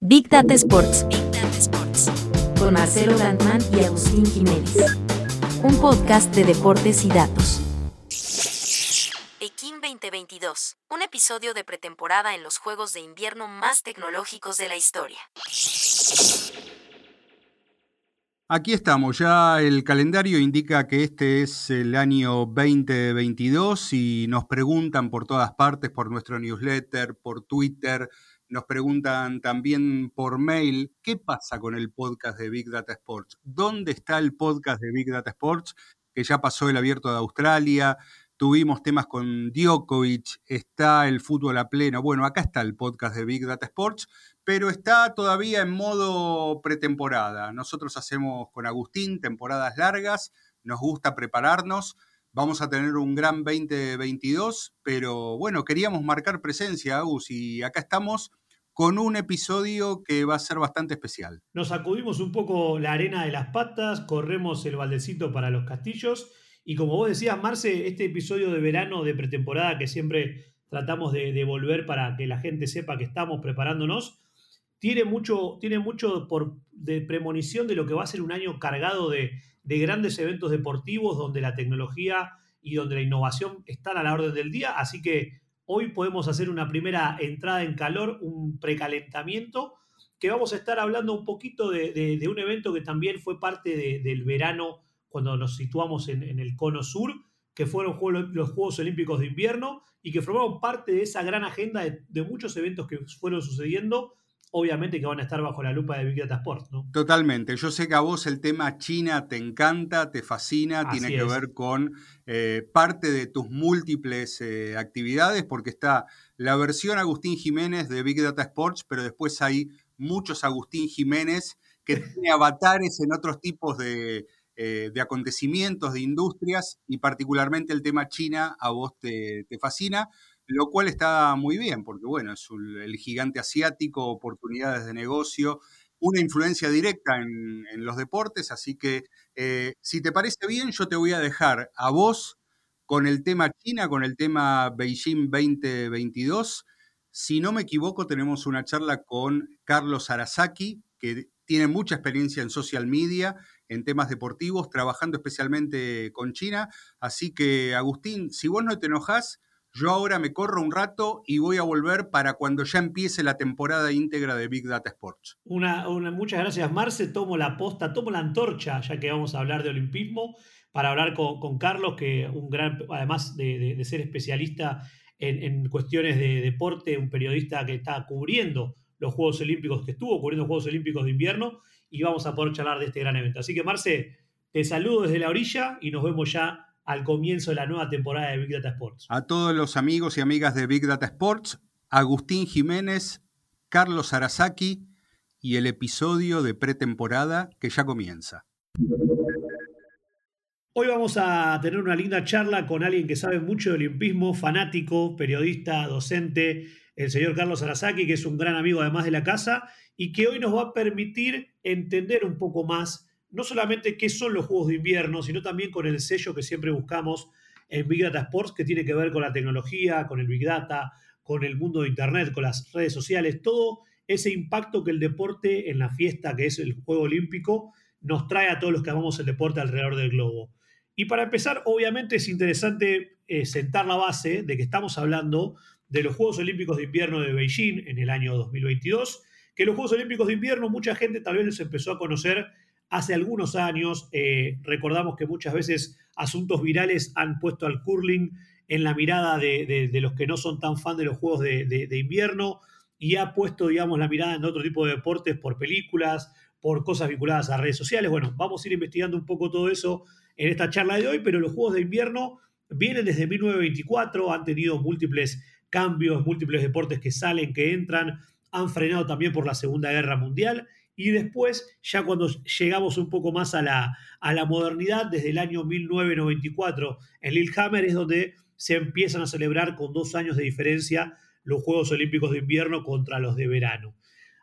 Big Data Sports. Big Data Sports. Con Marcelo Landman y Agustín Jiménez. Un podcast de deportes y datos. Pekín 2022. Un episodio de pretemporada en los Juegos de Invierno más tecnológicos de la historia. Aquí estamos, ya el calendario indica que este es el año 2022 y nos preguntan por todas partes, por nuestro newsletter, por Twitter, nos preguntan también por mail, ¿qué pasa con el podcast de Big Data Sports? ¿Dónde está el podcast de Big Data Sports? Que ya pasó el abierto de Australia, tuvimos temas con Djokovic, está el fútbol a pleno. Bueno, acá está el podcast de Big Data Sports, pero está todavía en modo pretemporada. Nosotros hacemos con Agustín temporadas largas, nos gusta prepararnos. Vamos a tener un gran 2022, pero bueno, queríamos marcar presencia, Agus, y acá estamos con un episodio que va a ser bastante especial. Nos sacudimos un poco la arena de las patas, corremos el baldecito para los castillos y como vos decías, Marce, este episodio de verano de pretemporada que siempre tratamos de, de volver para que la gente sepa que estamos preparándonos, tiene mucho, tiene mucho por, de premonición de lo que va a ser un año cargado de, de grandes eventos deportivos donde la tecnología y donde la innovación están a la orden del día. Así que hoy podemos hacer una primera entrada en calor, un precalentamiento, que vamos a estar hablando un poquito de, de, un evento que también fue parte del verano cuando nos situamos en, en el cono sur, que fueron los Juegos Olímpicos de Invierno y que formaron parte de esa gran agenda de, de muchos eventos que fueron sucediendo obviamente que van a estar bajo la lupa de Big Data Sports, ¿no? Totalmente. Yo sé que a vos el tema China te encanta, te fascina, tiene que ver con eh, parte de tus múltiples eh, actividades, porque está la versión Agustín Jiménez de Big Data Sports, pero después hay muchos Agustín Jiménez que tiene avatares en otros tipos de, eh, de acontecimientos, de industrias, y particularmente el tema China a vos te, te fascina lo cual está muy bien, porque bueno, es el gigante asiático, oportunidades de negocio, una influencia directa en, los deportes, así que eh, si te parece bien, yo te voy a dejar a vos con el tema China, con el tema Beijing 2022. Si no me equivoco, tenemos una charla con Carlos Arasaki, que tiene mucha experiencia en social media, en temas deportivos, trabajando especialmente con China. Así que, Agustín, si vos no te enojás, yo ahora me corro un rato y voy a volver para cuando ya empiece la temporada íntegra de Big Data Sports. Una, muchas gracias, Marce. Tomo la posta, tomo la antorcha, ya que vamos a hablar de olimpismo, para hablar con, Carlos, que un gran, además de, ser especialista en, cuestiones de deporte, un periodista que está cubriendo los Juegos Olímpicos, que estuvo cubriendo los Juegos Olímpicos de invierno, y vamos a poder charlar de este gran evento. Así que, Marce, te saludo desde la orilla y nos vemos ya al comienzo de la nueva temporada de Big Data Sports. A todos los amigos y amigas de Big Data Sports, Agustín Jiménez, Carlos Arasaki y el episodio de pretemporada que ya comienza. Hoy vamos a tener una linda charla con alguien que sabe mucho de olimpismo, fanático, periodista, docente, el señor Carlos Arasaki, que es un gran amigo además de la casa y que hoy nos va a permitir entender un poco más no solamente qué son los Juegos de Invierno, sino también con el sello que siempre buscamos en Big Data Sports, que tiene que ver con la tecnología, con el Big Data, con el mundo de Internet, con las redes sociales, todo ese impacto que el deporte en la fiesta que es el Juego Olímpico nos trae a todos los que amamos el deporte alrededor del globo. Y para empezar, obviamente es interesante eh, sentar la base de que estamos hablando de los Juegos Olímpicos de Invierno de Beijing en el año 2022, que los Juegos Olímpicos de Invierno mucha gente tal vez los empezó a conocer Hace algunos años, eh, recordamos que muchas veces asuntos virales han puesto al curling en la mirada de, los que no son tan fan de los juegos de, invierno y ha puesto, digamos, la mirada en otro tipo de deportes por películas, por cosas vinculadas a redes sociales. Bueno, vamos a ir investigando un poco todo eso en esta charla de hoy, pero los juegos de invierno vienen desde 1924, han tenido múltiples cambios, múltiples deportes que salen, que entran, han frenado también por la Segunda Guerra Mundial y después, ya cuando llegamos un poco más a la, a la modernidad, desde el año 1994, en Lillehammer es donde se empiezan a celebrar con dos años de diferencia los Juegos Olímpicos de invierno contra los de verano.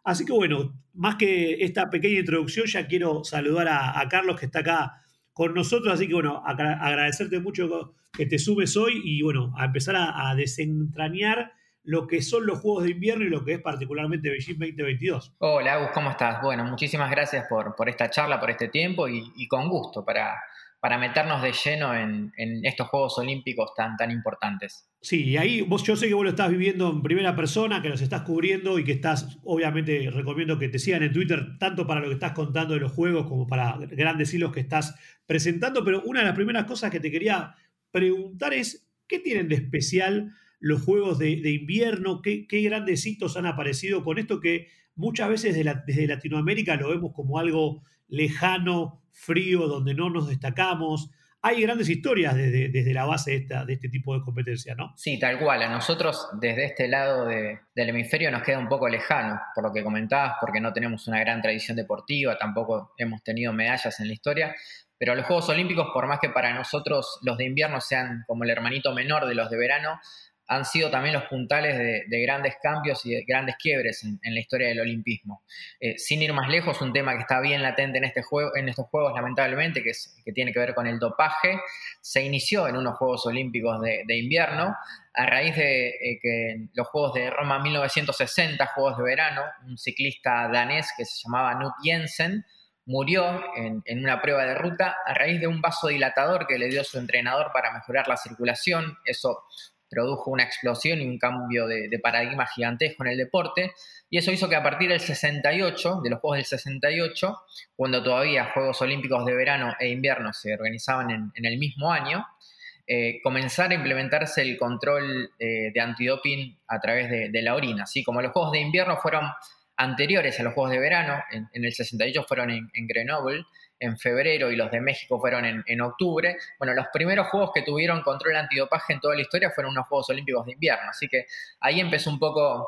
Así que bueno, más que esta pequeña introducción, ya quiero saludar a, Carlos que está acá con nosotros, así que bueno, agradecerte mucho que te sumes hoy y bueno, a empezar a desentrañar lo que son los Juegos de Invierno y lo que es particularmente Beijing 2022. Hola, Agus, ¿cómo estás? Bueno, muchísimas gracias por, por esta charla, por este tiempo y, con gusto para, para meternos de lleno en, estos Juegos Olímpicos tan, tan importantes. Sí, y ahí vos, yo sé que vos lo estás viviendo en primera persona, que los estás cubriendo y que estás, obviamente, recomiendo que te sigan en Twitter, tanto para lo que estás contando de los juegos como para grandes hilos que estás presentando. Pero una de las primeras cosas que te quería preguntar es, ¿qué tienen de especial los juegos de, invierno? ¿Qué, grandes hitos han aparecido con esto que muchas veces desde Latinoamérica lo vemos como algo lejano, frío, donde no nos destacamos? Hay grandes historias desde, la base de, esta, de, este tipo de competencia, ¿no? Sí, tal cual. A nosotros desde este lado del hemisferio nos queda un poco lejano, por lo que comentabas, porque no tenemos una gran tradición deportiva, tampoco hemos tenido medallas en la historia, pero los Juegos Olímpicos, por más que para nosotros los de invierno sean como el hermanito menor de los de verano, han sido también los puntales de, grandes cambios y de grandes quiebres en, la historia del olimpismo. Eh, sin ir más lejos, un tema que está bien latente en, este juego, en estos Juegos, lamentablemente, que, es, que tiene que ver con el dopaje, se inició en unos Juegos Olímpicos de, invierno a raíz de eh, que en los Juegos de Roma 1960, Juegos de verano, un ciclista danés que se llamaba Knut Jensen, murió en, una prueba de ruta a raíz de un vasodilatador que le dio su entrenador para mejorar la circulación. Eso produjo una explosión y un cambio de, paradigma gigantesco en el deporte. Y eso hizo que a partir del 68, de los Juegos del 68, cuando todavía Juegos Olímpicos de verano e invierno se organizaban en, el mismo año, eh, comenzara a implementarse el control eh, de antidoping a través de, la orina. Así como los Juegos de invierno fueron anteriores a los Juegos de verano, en, el 68 fueron en, Grenoble, en febrero y los de México fueron en, octubre. Bueno, los primeros juegos que tuvieron control antidopaje en toda la historia fueron unos Juegos Olímpicos de invierno. Así que ahí empezó un poco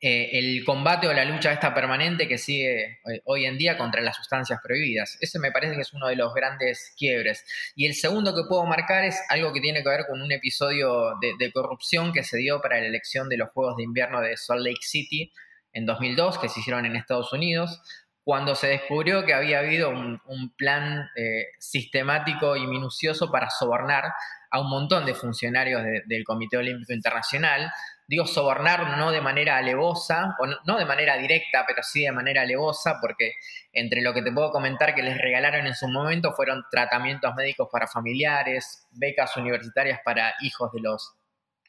eh, el combate o la lucha esta permanente que sigue eh, hoy en día contra las sustancias prohibidas. Ese me parece que es uno de los grandes quiebres. Y el segundo que puedo marcar es algo que tiene que ver con un episodio de, de corrupción que se dio para la elección de los Juegos de Invierno de Salt Lake City en 2002, que se hicieron en Estados Unidos, cuando se descubrió que había habido un, plan eh, sistemático y minucioso para sobornar a un montón de funcionarios del Comité Olímpico Internacional. Digo sobornar no de manera alevosa, o no, de manera directa, pero sí de manera alevosa, porque entre lo que te puedo comentar que les regalaron en su momento fueron tratamientos médicos para familiares, becas universitarias para hijos de los,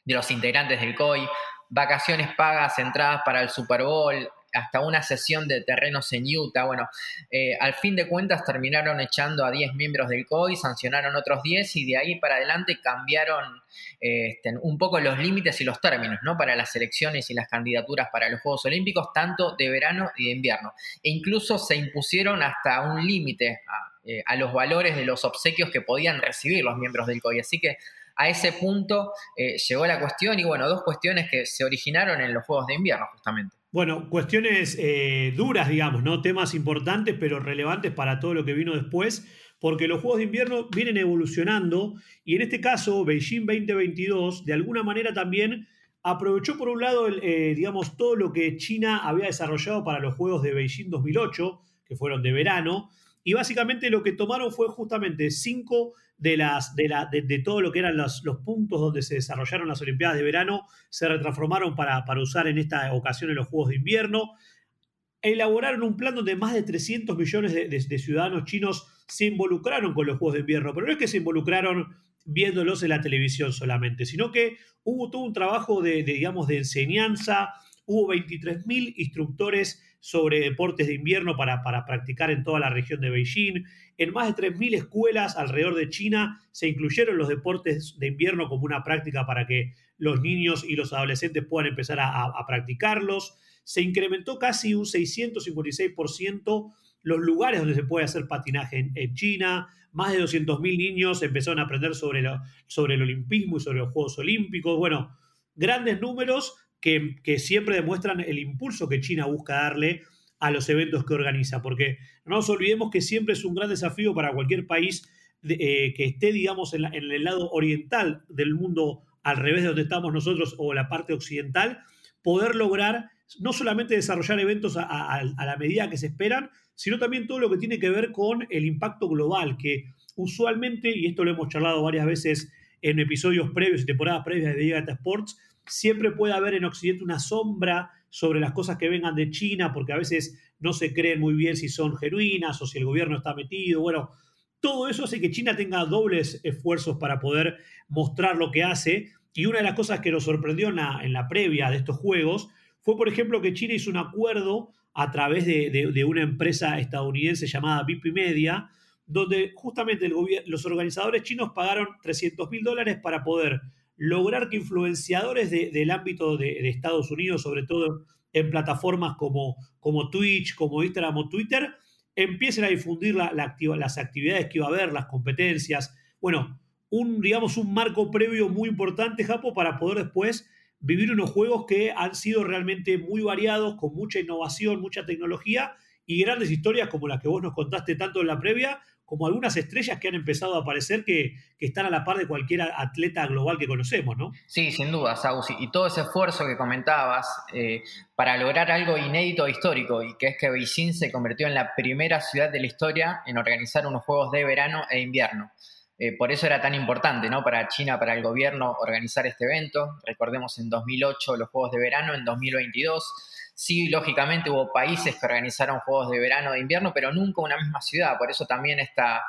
de los integrantes del COI, vacaciones pagas, entradas para el Super Bowl, hasta una sesión de terrenos en Utah. Bueno, eh, al fin de cuentas terminaron echando a 10 miembros del COI, sancionaron otros 10 y de ahí para adelante cambiaron este, un poco los límites y los términos ¿no? para las elecciones y las candidaturas para los Juegos Olímpicos, tanto de verano y de invierno. E incluso se impusieron hasta un límite a, eh, los valores de los obsequios que podían recibir los miembros del COI. Así que a ese punto eh, llegó la cuestión y bueno, dos cuestiones que se originaron en los Juegos de Invierno justamente. Bueno, cuestiones eh, duras, digamos, ¿no? Temas importantes pero relevantes para todo lo que vino después, porque los Juegos de Invierno vienen evolucionando y en este caso Beijing 2022 de alguna manera también aprovechó por un lado, eh, digamos, todo lo que China había desarrollado para los Juegos de Beijing 2008, que fueron de verano, y básicamente lo que tomaron fue justamente cinco de, las, de, la, de, todo lo que eran los, puntos donde se desarrollaron las Olimpiadas de verano, se retransformaron para, para usar en esta ocasión en los Juegos de Invierno. Elaboraron un plan donde más de 300 millones de, ciudadanos chinos se involucraron con los Juegos de Invierno, pero no es que se involucraron viéndolos en la televisión solamente, sino que hubo todo un trabajo de, digamos, de enseñanza, hubo 23.000 instructores sobre deportes de invierno para, para, practicar en toda la región de Beijing. En más de 3.000 escuelas alrededor de China se incluyeron los deportes de invierno como una práctica para que los niños y los adolescentes puedan empezar a, practicarlos. Se incrementó casi un 656% los lugares donde se puede hacer patinaje en, China. Más de 200.000 niños empezaron a aprender sobre, sobre el olimpismo y sobre los Juegos Olímpicos. Bueno, grandes números que, siempre demuestran el impulso que China busca darle a los eventos que organiza, porque no nos olvidemos que siempre es un gran desafío para cualquier país eh, que esté, digamos, en, el lado oriental del mundo, al revés de donde estamos nosotros o la parte occidental, poder lograr no solamente desarrollar eventos a, la medida que se esperan, sino también todo lo que tiene que ver con el impacto global, que usualmente, y esto lo hemos charlado varias veces en episodios previos y temporadas previas de Diga Sports, siempre puede haber en Occidente una sombra sobre las cosas que vengan de China, porque a veces no se creen muy bien si son genuinas o si el gobierno está metido. Bueno, todo eso hace que China tenga dobles esfuerzos para poder mostrar lo que hace. Y una de las cosas que nos sorprendió en la, previa de estos juegos fue, por ejemplo, que China hizo un acuerdo a través de, una empresa estadounidense llamada BP Media, donde justamente los organizadores chinos pagaron 300 mil dólares para poder lograr que influenciadores del ámbito de, Estados Unidos, sobre todo en plataformas como, como Twitch, como Instagram o Twitter, empiecen a difundir la, las actividades que iba a haber, las competencias. Bueno, un, digamos, un marco previo muy importante, Japo, para poder después vivir unos juegos que han sido realmente muy variados, con mucha innovación, mucha tecnología y grandes historias como las que vos nos contaste tanto en la previa, como algunas estrellas que han empezado a aparecer que, están a la par de cualquier atleta global que conocemos, ¿no? Sí, sin duda, Saus. Y todo ese esfuerzo que comentabas eh, para lograr algo inédito e histórico, y que es que Beijing se convirtió en la primera ciudad de la historia en organizar unos Juegos de verano e invierno. Eh, por eso era tan importante ¿no? para China, para el gobierno, organizar este evento. Recordemos en 2008 los Juegos de Verano, en 2022. Sí, lógicamente hubo países que organizaron Juegos de Verano e Invierno, pero nunca una misma ciudad. Por eso también esta,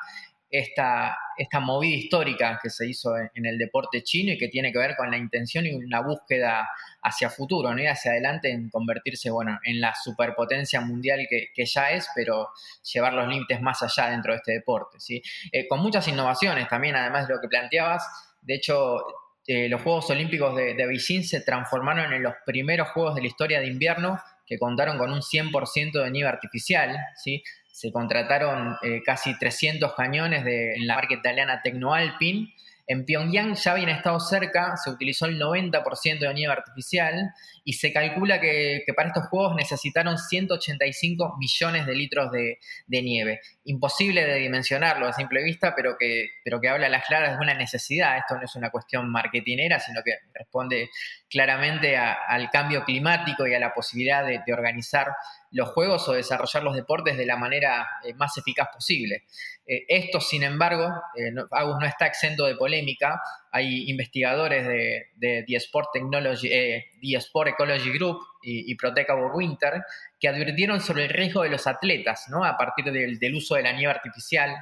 esta, esta movida histórica que se hizo en, el deporte chino y que tiene que ver con la intención y una búsqueda hacia futuro, ¿no? y hacia adelante en convertirse bueno, en la superpotencia mundial que, ya es, pero llevar los límites más allá dentro de este deporte. ¿sí? Eh, con muchas innovaciones también, además de lo que planteabas. De hecho, eh, los Juegos Olímpicos de, de Beijing se transformaron en los primeros Juegos de la historia de invierno que contaron con un 100% de nieve artificial, ¿sí? se contrataron eh, casi 300 cañones de, en la marca italiana Tecnoalpin. En Pyongyang ya habían estado cerca, se utilizó el 90% de nieve artificial y se calcula que, para estos juegos necesitaron 185 millones de litros de, nieve. Imposible de dimensionarlo a simple vista, pero que, pero que habla a las claras de una necesidad. Esto no es una cuestión marketinera, sino que responde claramente al cambio climático y a la posibilidad de, de organizar los juegos o desarrollar los deportes de la manera eh, más eficaz posible. Eh, esto, sin embargo, eh, no, Agus no está exento de polémica. Hay investigadores de, de The, Sport Technology, The Sport Ecology Group y, y Protectable Winter que advirtieron sobre el riesgo de los atletas ¿no? a partir del, uso de la nieve artificial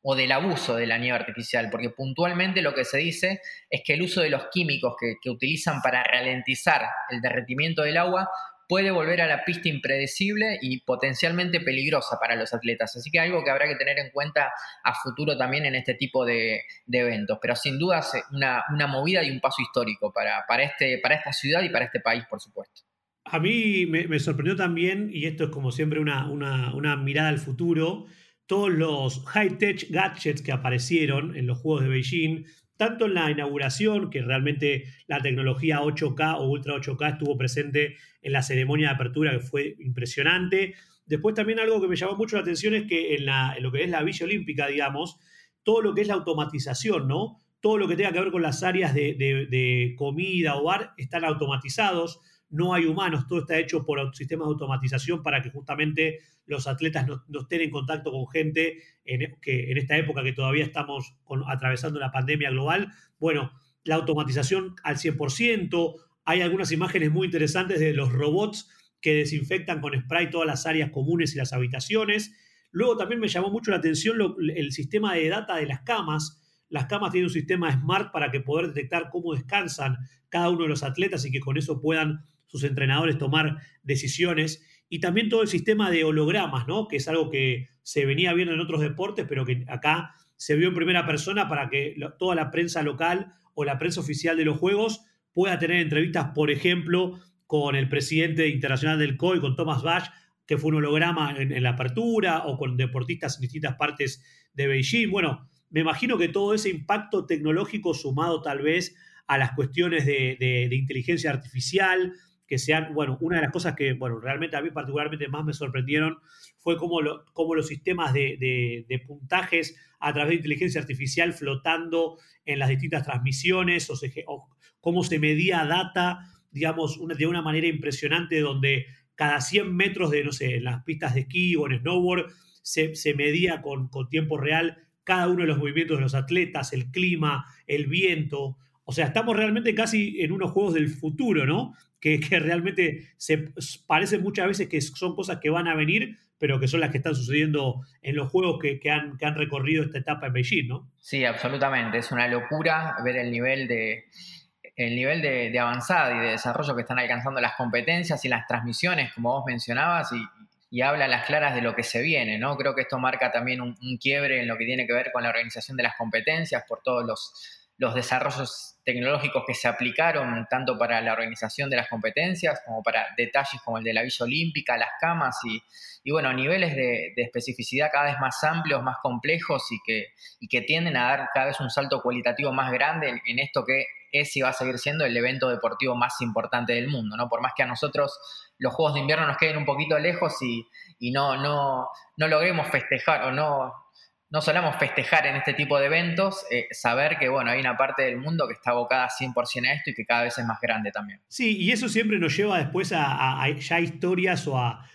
o del abuso de la nieve artificial, porque puntualmente lo que se dice es que el uso de los químicos que, utilizan para ralentizar el derretimiento del agua puede volver a la pista impredecible y potencialmente peligrosa para los atletas. Así que algo que habrá que tener en cuenta a futuro también en este tipo de, eventos. Pero sin duda una, una, movida y un paso histórico para, para, este, para esta ciudad y para este país, por supuesto. A mí me, sorprendió también, y esto es como siempre una, una mirada al futuro, todos los high-tech gadgets que aparecieron en los Juegos de Beijing, tanto en la inauguración, que realmente la tecnología 8K o Ultra 8K estuvo presente en la ceremonia de apertura, que fue impresionante. Después también algo que me llamó mucho la atención es que en, lo que es la Villa Olímpica, digamos, todo lo que es la automatización, ¿no? Todo lo que tenga que ver con las áreas de, de comida o bar están automatizados no hay humanos, todo está hecho por sistemas de automatización para que justamente los atletas no, estén en contacto con gente en, que en esta época que todavía estamos atravesando la pandemia global. Bueno, la automatización al 100%, hay algunas imágenes muy interesantes de los robots que desinfectan con spray todas las áreas comunes y las habitaciones. Luego también me llamó mucho la atención el sistema de data de las camas. Las camas tienen un sistema smart para que poder detectar cómo descansan cada uno de los atletas y que con eso puedan sus entrenadores tomar decisiones y también todo el sistema de hologramas, ¿no? que es algo que se venía viendo en otros deportes, pero que acá se vio en primera persona para que toda la prensa local o la prensa oficial de los Juegos pueda tener entrevistas, por ejemplo, con el presidente internacional del COI, con Thomas Bach, que fue un holograma en, la apertura, o con deportistas en distintas partes de Beijing. Bueno, me imagino que todo ese impacto tecnológico sumado tal vez a las cuestiones de inteligencia artificial, que sean, bueno, una de las cosas que, bueno, realmente a mí particularmente más me sorprendieron fue cómo, lo, los sistemas de, puntajes a través de inteligencia artificial flotando en las distintas transmisiones, o, cómo se medía data, digamos, de una manera impresionante donde cada 100 metros de, no sé, en las pistas de esquí o en snowboard, se, medía con, con tiempo real cada uno de los movimientos de los atletas, el clima, el viento, O sea, estamos realmente casi en unos juegos del futuro, ¿no? Que, realmente se parece muchas veces que son cosas que van a venir, pero que son las que están sucediendo en los juegos que, han, que han recorrido esta etapa en Beijing, ¿no? Sí, absolutamente. Es una locura ver el nivel de, el nivel de, avanzada y de desarrollo que están alcanzando las competencias y las transmisiones, como vos mencionabas, y, habla a las claras de lo que se viene, ¿no? Creo que esto marca también un, quiebre en lo que tiene que ver con la organización de las competencias por todos los, los desarrollos tecnológicos que se aplicaron tanto para la organización de las competencias como para detalles como el de la Villa Olímpica, las camas y, y bueno, niveles de, especificidad cada vez más amplios, más complejos y que, y que tienden a dar cada vez un salto cualitativo más grande en, esto que es y va a seguir siendo el evento deportivo más importante del mundo, ¿no? Por más que a nosotros los Juegos de Invierno nos queden un poquito lejos y, y no, no, no logremos festejar o no, no solemos festejar en este tipo de eventos, eh, saber que bueno, hay una parte del mundo que está abocada 100% a esto y que cada vez es más grande también. Sí, y eso siempre nos lleva después a, ya historias o a,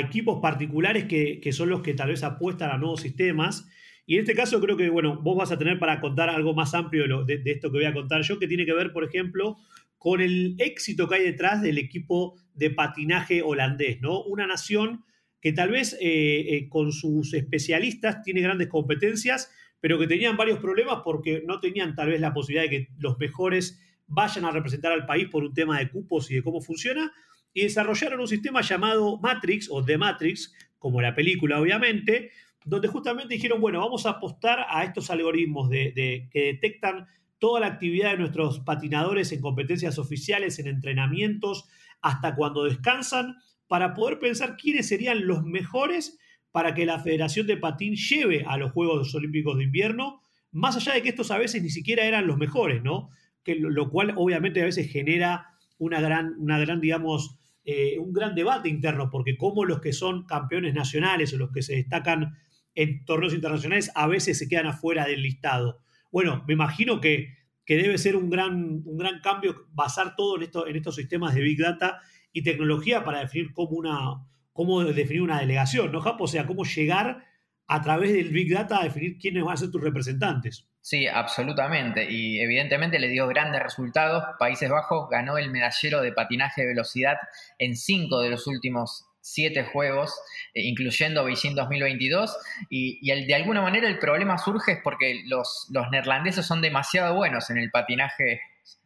equipos particulares que, son los que tal vez apuestan a nuevos sistemas. Y en este caso creo que, bueno, vos vas a tener para contar algo más amplio de, de esto que voy a contar yo, que tiene que ver, por ejemplo, con el éxito que hay detrás del equipo de patinaje holandés, ¿no? Una nación que tal vez eh, eh, con sus especialistas tiene grandes competencias, pero que tenían varios problemas porque no tenían tal vez la posibilidad de que los mejores vayan a representar al país por un tema de cupos y de cómo funciona, y desarrollaron un sistema llamado Matrix o The Matrix, como la película obviamente, donde justamente dijeron, bueno, vamos a apostar a estos algoritmos de, que detectan toda la actividad de nuestros patinadores en competencias oficiales, en entrenamientos, hasta cuando descansan, para poder pensar quiénes serían los mejores para que la Federación de Patín lleve a los Juegos Olímpicos de Invierno, más allá de que estos a veces ni siquiera eran los mejores, ¿no? Que lo, cual obviamente a veces genera una gran, una gran digamos, eh, un gran debate interno, porque como los que son campeones nacionales o los que se destacan en torneos internacionales a veces se quedan afuera del listado. Bueno, me imagino que, que debe ser un gran, un gran cambio basar todo en, esto, en estos sistemas de Big Data y tecnología para definir cómo, una, cómo definir una delegación, ¿no, Japo? O sea, cómo llegar a través del Big Data a definir quiénes van a ser tus representantes. Sí, absolutamente. Y evidentemente le dio grandes resultados. Países Bajos ganó el medallero de patinaje de velocidad en cinco de los últimos siete juegos, eh, incluyendo Beijing 2022. Y, de alguna manera el problema surge es porque los, los neerlandeses son demasiado buenos en el patinaje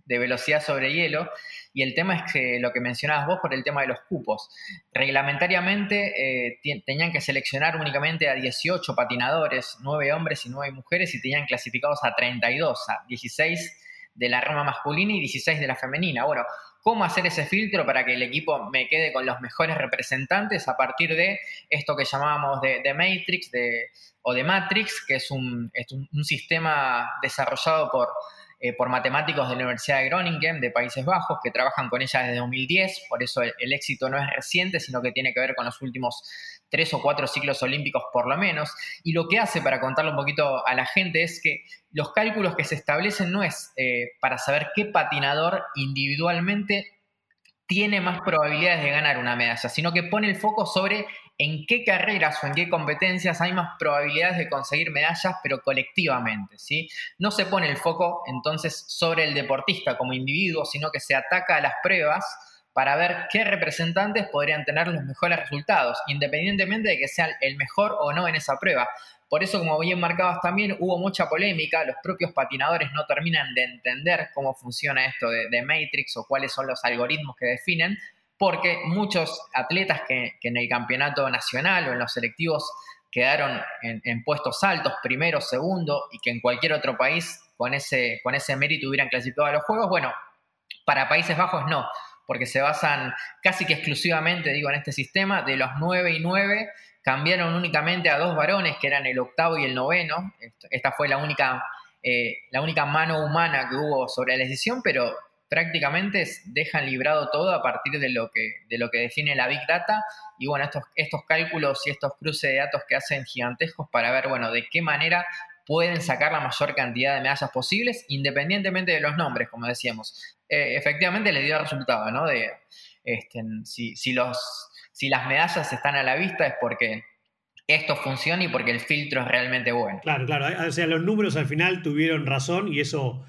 de velocidad sobre hielo. Y el tema es que lo que mencionabas vos por el tema de los cupos. Reglamentariamente eh, tenían que seleccionar únicamente a 18 patinadores, 9 hombres y 9 mujeres, y tenían clasificados a 32, a 16 de la rama masculina y 16 de la femenina. Bueno, ¿cómo hacer ese filtro para que el equipo me quede con los mejores representantes a partir de esto que llamábamos de, Matrix de, o de Matrix, que es un sistema desarrollado por eh, por matemáticos de la Universidad de Groningen de Países Bajos que trabajan con ella desde 2010, por eso el, éxito no es reciente, sino que tiene que ver con los últimos tres o cuatro ciclos olímpicos por lo menos. Y lo que hace, para contarlo un poquito a la gente, es que los cálculos que se establecen no es eh, para saber qué patinador individualmente tiene más probabilidades de ganar una medalla, sino que pone el foco sobre en qué carreras o en qué competencias hay más probabilidades de conseguir medallas, pero colectivamente, ¿sí? No se pone el foco entonces sobre el deportista como individuo, sino que se ataca a las pruebas para ver qué representantes podrían tener los mejores resultados, independientemente de que sean el mejor o no en esa prueba. Por eso, como bien marcabas también, hubo mucha polémica, los propios patinadores no terminan de entender cómo funciona esto de, Matrix o cuáles son los algoritmos que definen, porque muchos atletas que, en el campeonato nacional o en los selectivos quedaron en, puestos altos, primero, segundo, y que en cualquier otro país con ese, con ese mérito hubieran clasificado a los Juegos, bueno, para Países Bajos no, porque se basan casi que exclusivamente, digo, en este sistema, de los 9 y 9, cambiaron únicamente a dos varones, que eran el octavo y el noveno, esta fue la única, eh, la única mano humana que hubo sobre la decisión, pero prácticamente dejan librado todo a partir de lo que, de lo que define la Big Data y bueno, estos, estos cálculos y estos cruces de datos que hacen gigantescos para ver, bueno, de qué manera pueden sacar la mayor cantidad de medallas posibles, independientemente de los nombres, como decíamos. Eh, efectivamente les dio resultado, ¿no? De, este, si, los, si las medallas están a la vista es porque esto funciona y porque el filtro es realmente bueno. Claro, claro. O sea, los números al final tuvieron razón y eso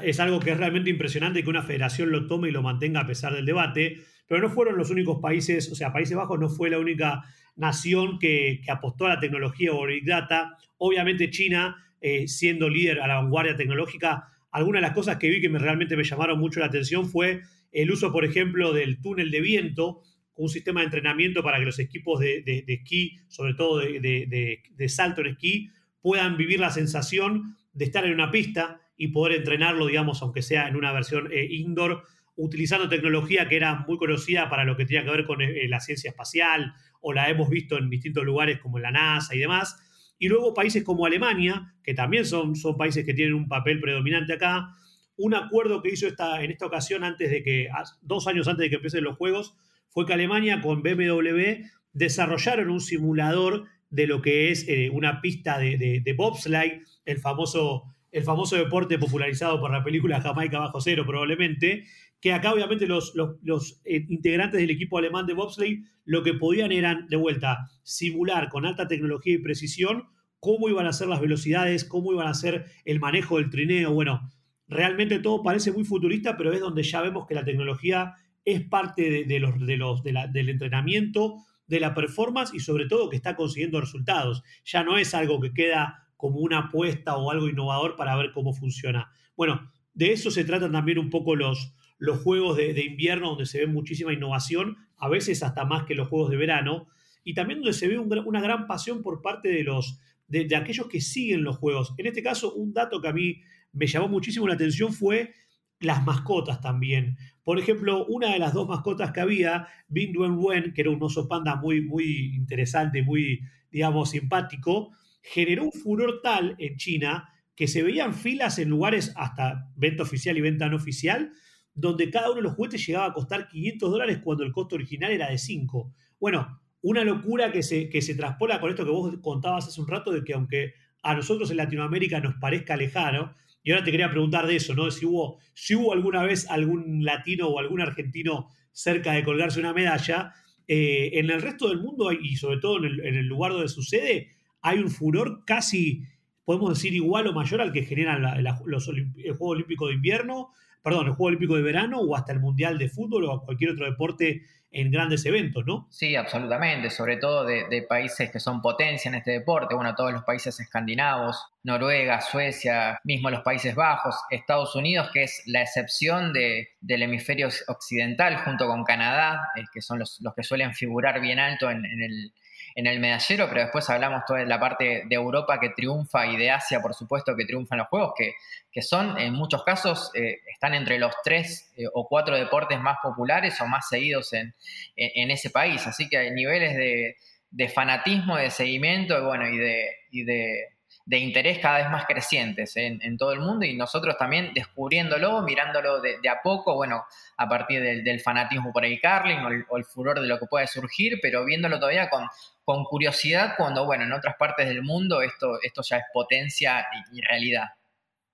es algo que es realmente impresionante que una federación lo tome y lo mantenga a pesar del debate, pero no fueron los únicos países, o sea, Países Bajos no fue la única nación que, apostó a la tecnología o Big Data. Obviamente China, eh, siendo líder a la vanguardia tecnológica, algunas de las cosas que vi que me, realmente me llamaron mucho la atención fue el uso, por ejemplo, del túnel de viento, un sistema de entrenamiento para que los equipos de, esquí, sobre todo de, salto en esquí, puedan vivir la sensación de estar en una pista y poder entrenarlo, digamos, aunque sea en una versión eh, indoor, utilizando tecnología que era muy conocida para lo que tenía que ver con eh, la ciencia espacial o la hemos visto en distintos lugares como la NASA y demás. Y luego países como Alemania, que también son, son países que tienen un papel predominante acá, un acuerdo que hizo esta, en esta ocasión antes de que, dos años antes de que empiecen los juegos, fue que Alemania con BMW desarrollaron un simulador de lo que es eh, una pista de, bobsleigh, el famoso, el famoso deporte popularizado por la película Jamaica Bajo Cero probablemente, que acá obviamente los, los, eh, integrantes del equipo alemán de bobsleigh lo que podían eran, de vuelta, simular con alta tecnología y precisión cómo iban a ser las velocidades, cómo iban a ser el manejo del trineo. Bueno, realmente todo parece muy futurista, pero es donde ya vemos que la tecnología es parte de, los, de los, del entrenamiento, de la performance y sobre todo que está consiguiendo resultados. Ya no es algo que queda como una apuesta o algo innovador para ver cómo funciona. Bueno, de eso se tratan también un poco los, los juegos de, invierno, donde se ve muchísima innovación, a veces hasta más que los juegos de verano, y también donde se ve una gran pasión por parte de, los, de aquellos que siguen los juegos. En este caso, un dato que a mí me llamó muchísimo la atención fue las mascotas también. Por ejemplo, una de las dos mascotas que había, Bin Duen Wen, que era un oso panda muy, muy interesante, muy, digamos, simpático, generó un furor tal en China que se veían filas en lugares hasta venta oficial y venta no oficial, donde cada uno de los juguetes llegaba a costar 500 dólares cuando el costo original era de 5. Bueno, una locura que se, que se traspola con esto que vos contabas hace un rato, de que aunque a nosotros en Latinoamérica nos parezca lejano, y ahora te quería preguntar de eso, ¿no? Si hubo, si hubo alguna vez algún latino o algún argentino cerca de colgarse una medalla. Eh, en el resto del mundo y sobre todo en el, lugar donde sucede, hay un furor casi, podemos decir, igual o mayor al que generan los, el Juego Olímpico de Invierno, perdón, el Juego Olímpico de Verano o hasta el Mundial de Fútbol o cualquier otro deporte en grandes eventos, ¿no? Sí, absolutamente, sobre todo de, países que son potencia en este deporte, bueno, todos los países escandinavos, Noruega, Suecia, mismo los Países Bajos, Estados Unidos, que es la excepción de, del hemisferio occidental junto con Canadá, eh, que son los, los, que suelen figurar bien alto en, en el en el medallero, pero después hablamos toda la parte de Europa que triunfa y de Asia, por supuesto, que triunfan los juegos, que, que son en muchos casos, eh, están entre los tres eh, o cuatro deportes más populares o más seguidos en, en, ese país. Así que hay niveles de, de fanatismo, de seguimiento bueno, y de, y de de interés cada vez más crecientes en, todo el mundo y nosotros también descubriéndolo, mirándolo de, a poco, bueno, a partir del, fanatismo por el carling o el, furor de lo que puede surgir, pero viéndolo todavía con, con curiosidad cuando, bueno, en otras partes del mundo esto, esto ya es potencia y, realidad.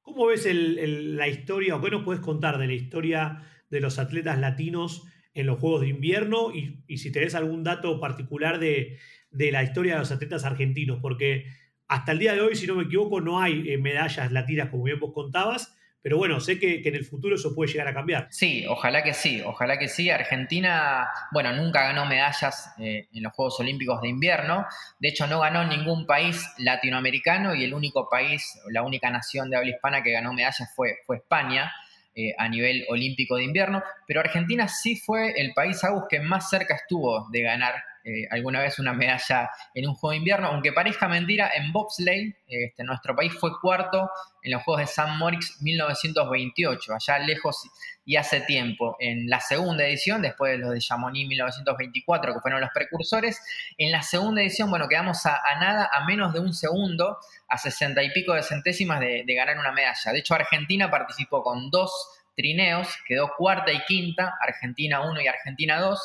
¿Cómo ves la historia o qué nos puedes contar de la historia de los atletas latinos en los Juegos de Invierno y, si tenés algún dato particular de, de la historia de los atletas argentinos? Porque hasta el día de hoy, si no me equivoco, no hay eh, medallas latinas como bien vos contabas, pero bueno, sé que, en el futuro eso puede llegar a cambiar. Sí, ojalá que sí, ojalá que sí. Argentina, bueno, nunca ganó medallas eh, en los Juegos Olímpicos de invierno. De hecho, no ganó ningún país latinoamericano y el único país, la única nación de habla hispana que ganó medallas fue, España. Eh, a nivel olímpico de invierno, pero Argentina sí fue el país, Agus, que más cerca estuvo de ganar eh, alguna vez una medalla en un juego de invierno, aunque parezca mentira, en bobsleigh, este, nuestro país fue cuarto en los Juegos de San Moritz 1928, allá lejos y hace tiempo. En la segunda edición, después de los de Chamonix 1924, que fueron los precursores, en la segunda edición, bueno, quedamos a, nada, a menos de un segundo, a sesenta y pico de centésimas de, de ganar una medalla. De hecho, Argentina participó con dos trineos, quedó cuarta y quinta, Argentina 1 y Argentina 2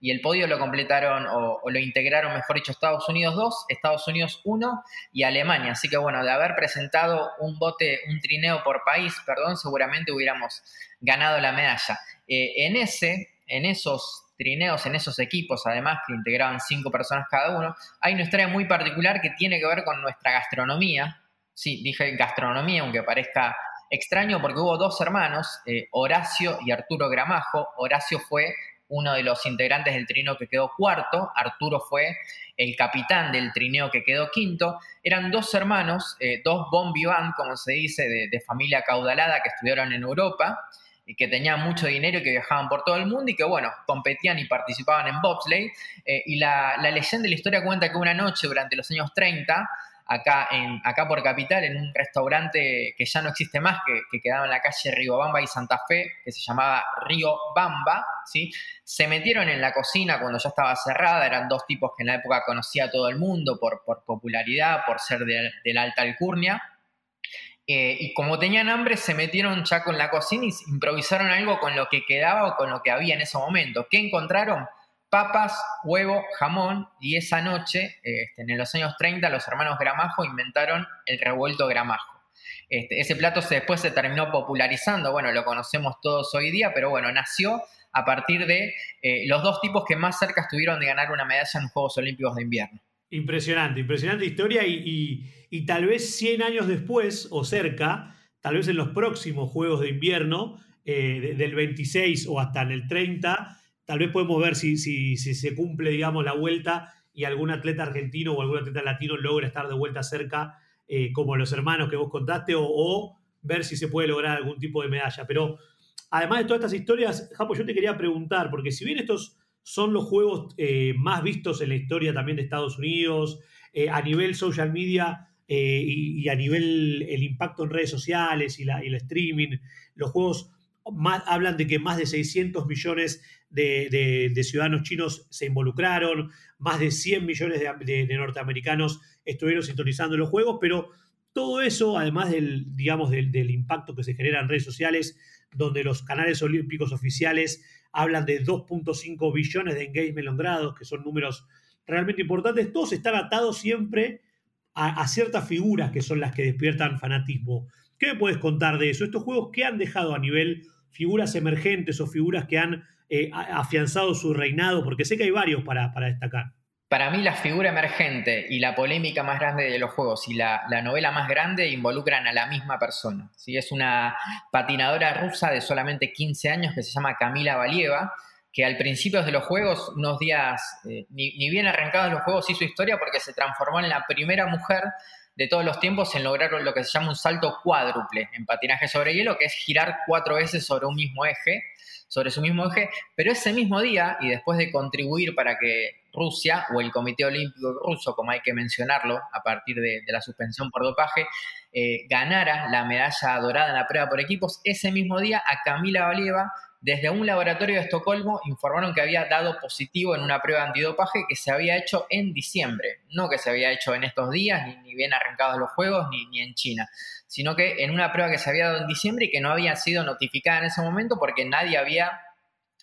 y el podio lo completaron o, lo integraron, mejor dicho, Estados Unidos 2, Estados Unidos 1 y Alemania. Así que bueno, de haber presentado un bote, un trineo por país, perdón, seguramente hubiéramos ganado la medalla. Eh, en ese, en esos trineos, en esos equipos, además que integraban cinco personas cada uno, hay una historia muy particular que tiene que ver con nuestra gastronomía. Sí, dije gastronomía, aunque parezca extraño porque hubo dos hermanos, eh, Horacio y Arturo Gramajo. Horacio fue uno de los integrantes del trineo que quedó cuarto, Arturo fue el capitán del trineo que quedó quinto. Eran dos hermanos, eh, dos bon como se dice, de, familia caudalada que estudiaron en Europa y que tenían mucho dinero y que viajaban por todo el mundo y que, bueno, competían y participaban en bobsleigh. Eh, y la, la leyenda de la historia cuenta que una noche durante los años 30, acá, en, acá por Capital, en un restaurante que ya no existe más, que, quedaba en la calle Río Bamba y Santa Fe, que se llamaba Río Bamba, ¿sí? se metieron en la cocina cuando ya estaba cerrada, eran dos tipos que en la época conocía a todo el mundo por, por popularidad, por ser de, la alta alcurnia, eh, y como tenían hambre, se metieron ya con la cocina y improvisaron algo con lo que quedaba o con lo que había en ese momento. ¿Qué encontraron? Papas, huevo, jamón y esa noche, este, en los años 30, los hermanos Gramajo inventaron el revuelto Gramajo. Este, ese plato se, después se terminó popularizando, bueno, lo conocemos todos hoy día, pero bueno, nació a partir de eh, los dos tipos que más cerca estuvieron de ganar una medalla en los Juegos Olímpicos de Invierno. Impresionante, impresionante historia y, tal vez 100 años después o cerca, tal vez en los próximos Juegos de Invierno, eh, del 26 o hasta en el 30, tal vez podemos ver si, si, se cumple, digamos, la vuelta y algún atleta argentino o algún atleta latino logra estar de vuelta cerca, eh, como los hermanos que vos contaste, o, ver si se puede lograr algún tipo de medalla. Pero además de todas estas historias, Japo, yo te quería preguntar, porque si bien estos son los juegos eh, más vistos en la historia también de Estados Unidos, eh, a nivel social media y, a nivel el impacto en redes sociales y, y el streaming, los juegos hablan de que más de 600 millones de, ciudadanos chinos se involucraron, más de 100 millones de, norteamericanos estuvieron sintonizando los juegos, pero todo eso, además del, digamos, del, impacto que se genera en redes sociales, donde los canales olímpicos oficiales hablan de 2.5 billones de engagement logrados, que son números realmente importantes, todos están atados siempre a, a ciertas figuras que son las que despiertan fanatismo. ¿Qué me puedes contar de eso? Estos juegos, ¿qué han dejado a nivel figuras emergentes o figuras que han eh, afianzado su reinado? Porque sé que hay varios para, destacar. Para mí la figura emergente y la polémica más grande de los juegos y la, novela más grande involucran a la misma persona. ¿sí? Es una patinadora rusa de solamente 15 años que se llama Camila Valieva, que al principio de los juegos, unos días, eh, ni, ni, bien arrancados los juegos, hizo historia porque se transformó en la primera mujer de todos los tiempos en lograr lo que se llama un salto cuádruple en patinaje sobre hielo, que es girar cuatro veces sobre un mismo eje, sobre su mismo eje, pero ese mismo día, y después de contribuir para que Rusia o el Comité Olímpico Ruso, como hay que mencionarlo, a partir de, la suspensión por dopaje, eh, ganara la medalla dorada en la prueba por equipos, ese mismo día a Camila Valieva desde un laboratorio de Estocolmo informaron que había dado positivo en una prueba antidopaje que se había hecho en diciembre, no que se había hecho en estos días, ni, bien arrancados los Juegos, ni, en China, sino que en una prueba que se había dado en diciembre y que no había sido notificada en ese momento porque nadie había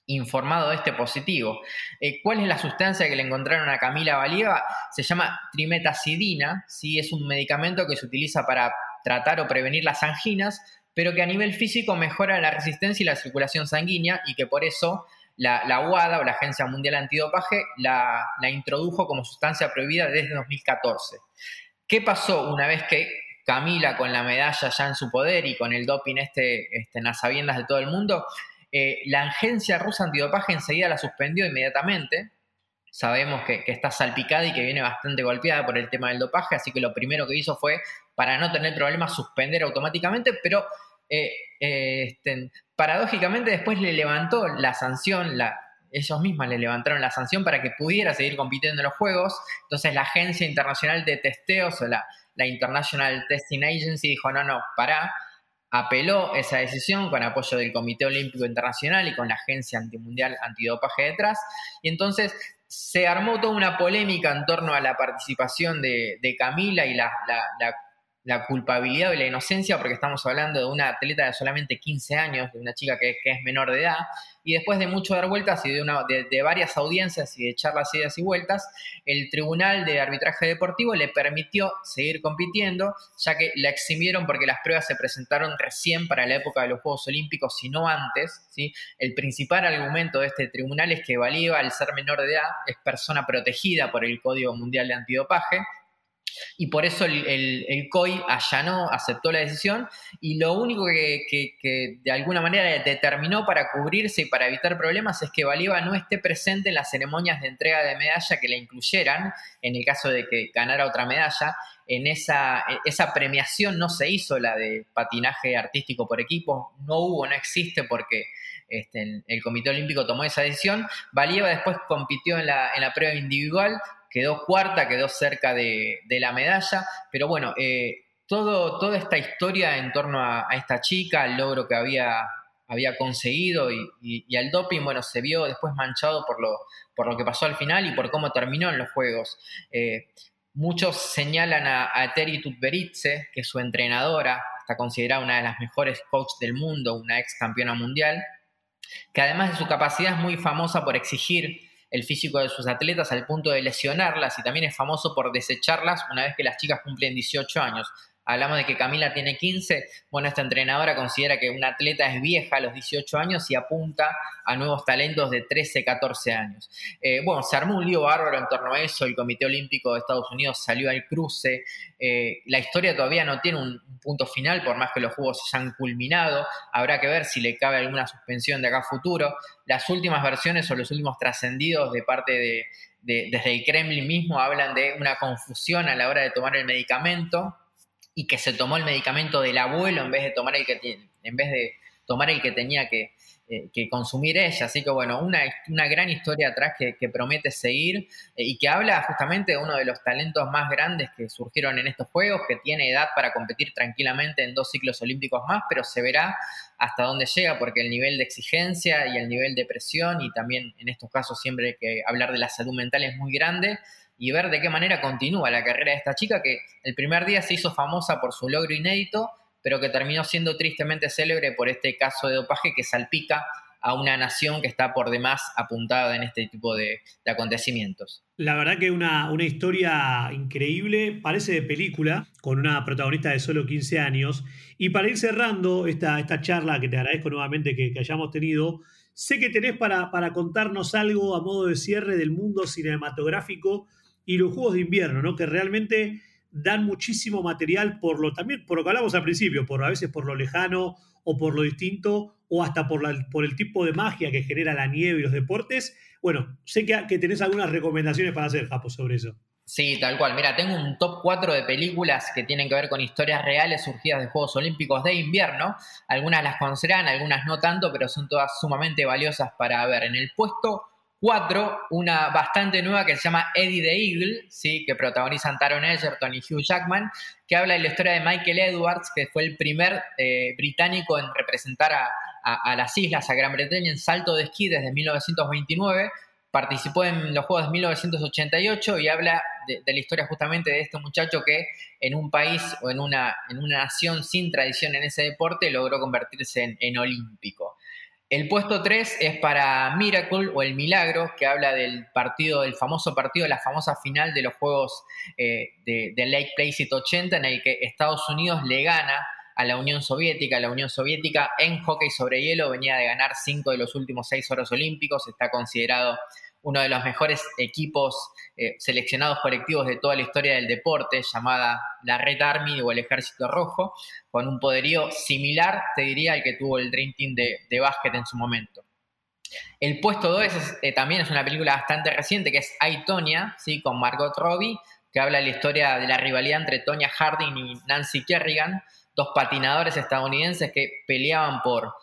informado de este positivo. Eh, ¿Cuál es la sustancia que le encontraron a Camila Valieva? Se llama trimetacidina, ¿sí? es un medicamento que se utiliza para tratar o prevenir las anginas, pero que a nivel físico mejora la resistencia y la circulación sanguínea y que por eso la, la UADA o la Agencia Mundial Antidopaje la, la introdujo como sustancia prohibida desde 2014. ¿Qué pasó una vez que Camila con la medalla ya en su poder y con el doping este, este en las sabiendas de todo el mundo, eh, la agencia rusa antidopaje enseguida la suspendió inmediatamente. Sabemos que, que, está salpicada y que viene bastante golpeada por el tema del dopaje, así que lo primero que hizo fue, para no tener problemas, suspender automáticamente, pero eh, eh, este, paradójicamente después le levantó la sanción, la, ellos mismas le levantaron la sanción para que pudiera seguir compitiendo en los Juegos. Entonces la Agencia Internacional de Testeos o la, la International Testing Agency dijo, no, no, para apeló esa decisión con apoyo del Comité Olímpico Internacional y con la Agencia Antimundial Antidopaje detrás. Y entonces se armó toda una polémica en torno a la participación de, Camila y la culpabilidad y la inocencia, porque estamos hablando de una atleta de solamente 15 años, de una chica que, es menor de edad, y después de mucho dar vueltas y de, de, varias audiencias y de charlas idas y vueltas, el Tribunal de Arbitraje Deportivo le permitió seguir compitiendo, ya que la eximieron porque las pruebas se presentaron recién para la época de los Juegos Olímpicos y no antes. ¿sí? El principal argumento de este tribunal es que Valieva, al ser menor de edad, es persona protegida por el Código Mundial de Antidopaje, y por eso el, COI allanó, aceptó la decisión y lo único que, de alguna manera determinó para cubrirse y para evitar problemas es que Valieva no esté presente en las ceremonias de entrega de medalla que la incluyeran, en el caso de que ganara otra medalla. En esa, esa premiación no se hizo la de patinaje artístico por equipo, no hubo, no existe porque este, el Comité Olímpico tomó esa decisión. Valieva después compitió en la, en la prueba individual, quedó cuarta, quedó cerca de, la medalla, pero bueno, eh, todo, toda esta historia en torno a, esta chica, el logro que había, había conseguido y, al doping, bueno, se vio después manchado por lo, por lo que pasó al final y por cómo terminó en los Juegos. Eh, muchos señalan a, a Terry que es su entrenadora, está considerada una de las mejores coaches del mundo, una ex campeona mundial, que además de su capacidad es muy famosa por exigir el físico de sus atletas al punto de lesionarlas y también es famoso por desecharlas una vez que las chicas cumplen 18 años. Hablamos de que Camila tiene 15. Bueno, esta entrenadora considera que una atleta es vieja a los 18 años y apunta a nuevos talentos de 13, 14 años. Eh, bueno, se armó un lío bárbaro en torno a eso. El Comité Olímpico de Estados Unidos salió al cruce. Eh, la historia todavía no tiene un, punto final, por más que los juegos se hayan culminado. Habrá que ver si le cabe alguna suspensión de acá a futuro. Las últimas versiones o los últimos trascendidos de parte de, desde el Kremlin mismo hablan de una confusión a la hora de tomar el medicamento y que se tomó el medicamento del abuelo en vez de tomar el que, en vez de tomar el que tenía que, eh, que consumir ella. Así que bueno, una, una gran historia atrás que, promete seguir eh, y que habla justamente de uno de los talentos más grandes que surgieron en estos Juegos, que tiene edad para competir tranquilamente en dos ciclos olímpicos más, pero se verá hasta dónde llega porque el nivel de exigencia y el nivel de presión y también en estos casos siempre hay que hablar de la salud mental es muy grande y ver de qué manera continúa la carrera de esta chica que el primer día se hizo famosa por su logro inédito, pero que terminó siendo tristemente célebre por este caso de dopaje que salpica a una nación que está por demás apuntada en este tipo de, acontecimientos. La verdad que una, una historia increíble, parece de película, con una protagonista de solo 15 años. Y para ir cerrando esta, esta charla, que te agradezco nuevamente que, que hayamos tenido, sé que tenés para, para contarnos algo a modo de cierre del mundo cinematográfico y los Juegos de Invierno, ¿no? que realmente dan muchísimo material por lo también por lo que hablamos al principio, por a veces por lo lejano o por lo distinto o hasta por, la, por el tipo de magia que genera la nieve y los deportes. Bueno, sé que, que tenés algunas recomendaciones para hacer, Japo, sobre eso. Sí, tal cual. Mira, tengo un top 4 de películas que tienen que ver con historias reales surgidas de Juegos Olímpicos de invierno. Algunas las conocerán, algunas no tanto, pero son todas sumamente valiosas para ver. En el puesto 4, una bastante nueva que se llama Eddie the Eagle, ¿sí? que protagonizan Taron Egerton y Hugh Jackman, que habla de la historia de Michael Edwards, que fue el primer eh, británico en representar a, las islas, a Gran Bretaña, en salto de esquí desde 1929. Participó en los Juegos de 1988 y habla de, la historia justamente de este muchacho que en un país o en una, en una nación sin tradición en ese deporte logró convertirse en, en olímpico. El puesto 3 es para Miracle o El Milagro, que habla del partido, del famoso partido, la famosa final de los Juegos eh, de, Lake Placid 80, en el que Estados Unidos le gana a la Unión Soviética. La Unión Soviética en hockey sobre hielo venía de ganar cinco de los últimos seis oros olímpicos, está considerado uno de los mejores equipos eh, seleccionados colectivos de toda la historia del deporte, llamada la Red Army o el Ejército Rojo, con un poderío similar, te diría, al que tuvo el Dream Team de, básquet en su momento. El puesto 2 eh, también es una película bastante reciente, que es I, Tonya, ¿sí? con Margot Robbie, que habla de la historia de la rivalidad entre Tonya Harding y Nancy Kerrigan, dos patinadores estadounidenses que peleaban por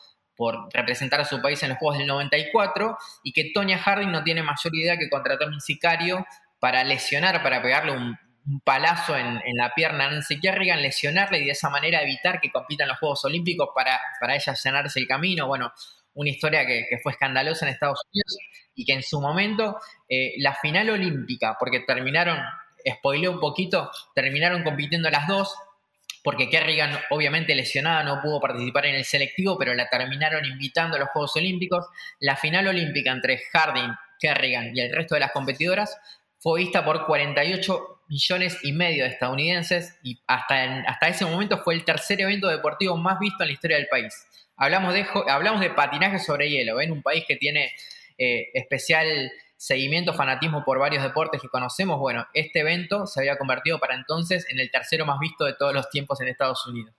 por representar a su país en los Juegos del 94 y que Tonya Harding no tiene mayor idea que contratar un sicario para lesionar, para pegarle un, palazo en, la pierna a Nancy Kerrigan, lesionarle y de esa manera evitar que compitan los Juegos Olímpicos para, para ella llenarse el camino. Bueno, una historia que, fue escandalosa en Estados Unidos y que en su momento eh, la final olímpica, porque terminaron, spoileé un poquito, terminaron compitiendo las dos, porque Kerrigan, obviamente lesionada, no pudo participar en el selectivo, pero la terminaron invitando a los Juegos Olímpicos. La final olímpica entre Harding, Kerrigan y el resto de las competidoras fue vista por 48 millones y medio de estadounidenses y hasta, hasta ese momento fue el tercer evento deportivo más visto en la historia del país. Hablamos de, hablamos de patinaje sobre hielo, en un país que tiene eh, especial seguimiento, fanatismo por varios deportes que conocemos, bueno, este evento se había convertido para entonces en el tercero más visto de todos los tiempos en Estados Unidos.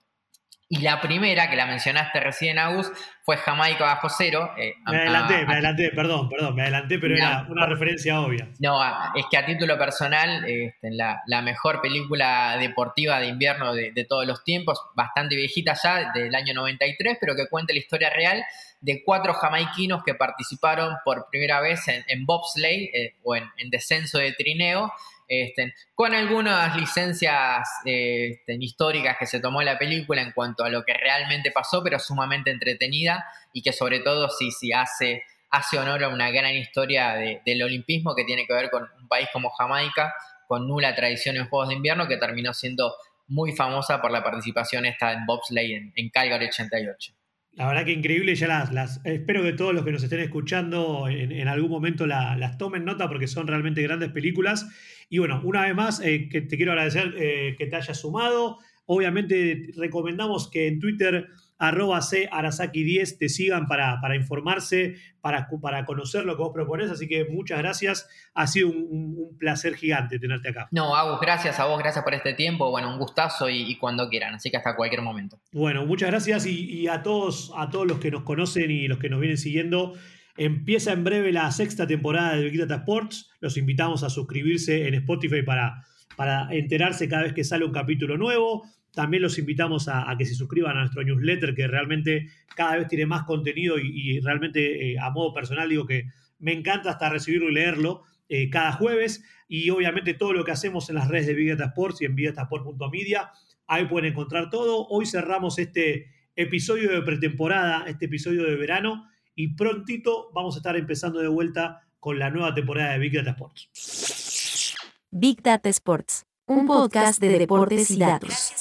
Y la primera, que la mencionaste recién, Agus, fue Jamaica bajo cero. Eh, me adelanté, me adelanté, perdón, perdón, me adelanté, pero era una referencia obvia. No, es que a título personal, este, la, la, mejor película deportiva de invierno de, todos los tiempos, bastante viejita ya, del año 93, pero que cuenta la historia real de cuatro jamaiquinos que participaron por primera vez en, bobsleigh eh, o en, en descenso de trineo este, con algunas licencias este, históricas que se tomó la película en cuanto a lo que realmente pasó, pero sumamente entretenida y que sobre todo sí, sí hace, hace honor a una gran historia del olimpismo que tiene que ver con un país como Jamaica, con nula tradición en Juegos de Invierno, que terminó siendo muy famosa por la participación esta en bobsleigh en, en Calgary 88. La verdad que increíble, ya las, espero que todos los que nos estén escuchando en, algún momento las tomen nota porque son realmente grandes películas. Y bueno, una vez más, eh, que te quiero agradecer eh, que te hayas sumado. Obviamente recomendamos que en Twitter arroba C Arasaki 10 te sigan para, para informarse, para, para, conocer lo que vos proponés. Así que muchas gracias. Ha sido un, placer gigante tenerte acá. No, Agus, gracias a vos, gracias por este tiempo. Bueno, un gustazo y, cuando quieran. Así que hasta cualquier momento. Bueno, muchas gracias y, a, todos, a todos los que nos conocen y los que nos vienen siguiendo. Empieza en breve la sexta temporada de Big Data Sports. Los invitamos a suscribirse en Spotify para, para enterarse cada vez que sale un capítulo nuevo. También los invitamos a, que se suscriban a nuestro newsletter, que realmente cada vez tiene más contenido y, realmente eh, a modo personal digo que me encanta hasta recibirlo y leerlo eh, cada jueves. Y obviamente todo lo que hacemos en las redes de Big Data Sports y en bigdatasport.media, ahí pueden encontrar todo. Hoy cerramos este episodio de pretemporada, este episodio de verano, y prontito vamos a estar empezando de vuelta con la nueva temporada de Big Data Sports. Big Data Sports, un podcast de deportes y datos.